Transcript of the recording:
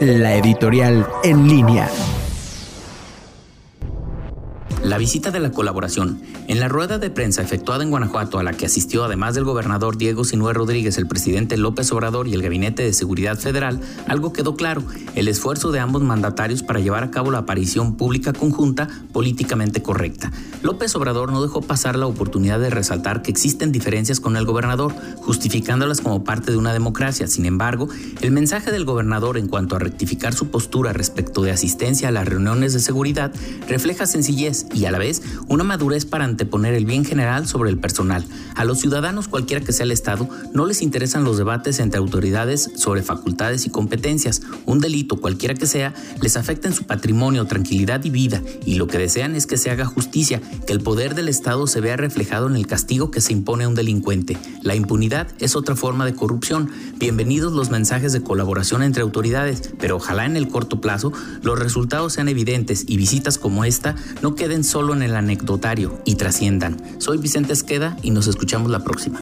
la editorial en línea. La visita de la colaboración. En la rueda de prensa efectuada en Guanajuato, a la que asistió además del gobernador Diego Sinué Rodríguez, el presidente López Obrador y el Gabinete de Seguridad Federal, algo quedó claro, el esfuerzo de ambos mandatarios para llevar a cabo la aparición pública conjunta políticamente correcta. López Obrador no dejó pasar la oportunidad de resaltar que existen diferencias con el gobernador, justificándolas como parte de una democracia. Sin embargo, el mensaje del gobernador en cuanto a rectificar su postura respecto de asistencia a las reuniones de seguridad refleja sencillez y a la vez una madurez para anteponer el bien general sobre el personal. A los ciudadanos, cualquiera que sea el Estado, no les interesan los debates entre autoridades sobre facultades y competencias. Un delito, cualquiera que sea, les afecta en su patrimonio, tranquilidad y vida, y lo que desean es que se haga justicia, que el poder del Estado se vea reflejado en el castigo que se impone a un delincuente. La impunidad es otra forma de corrupción. Bienvenidos los mensajes de colaboración entre autoridades, pero ojalá en el corto plazo los resultados sean evidentes y visitas como esta no queden solo en el anecdotario y trasciendan. Soy Vicente Esqueda y nos escuchamos la próxima.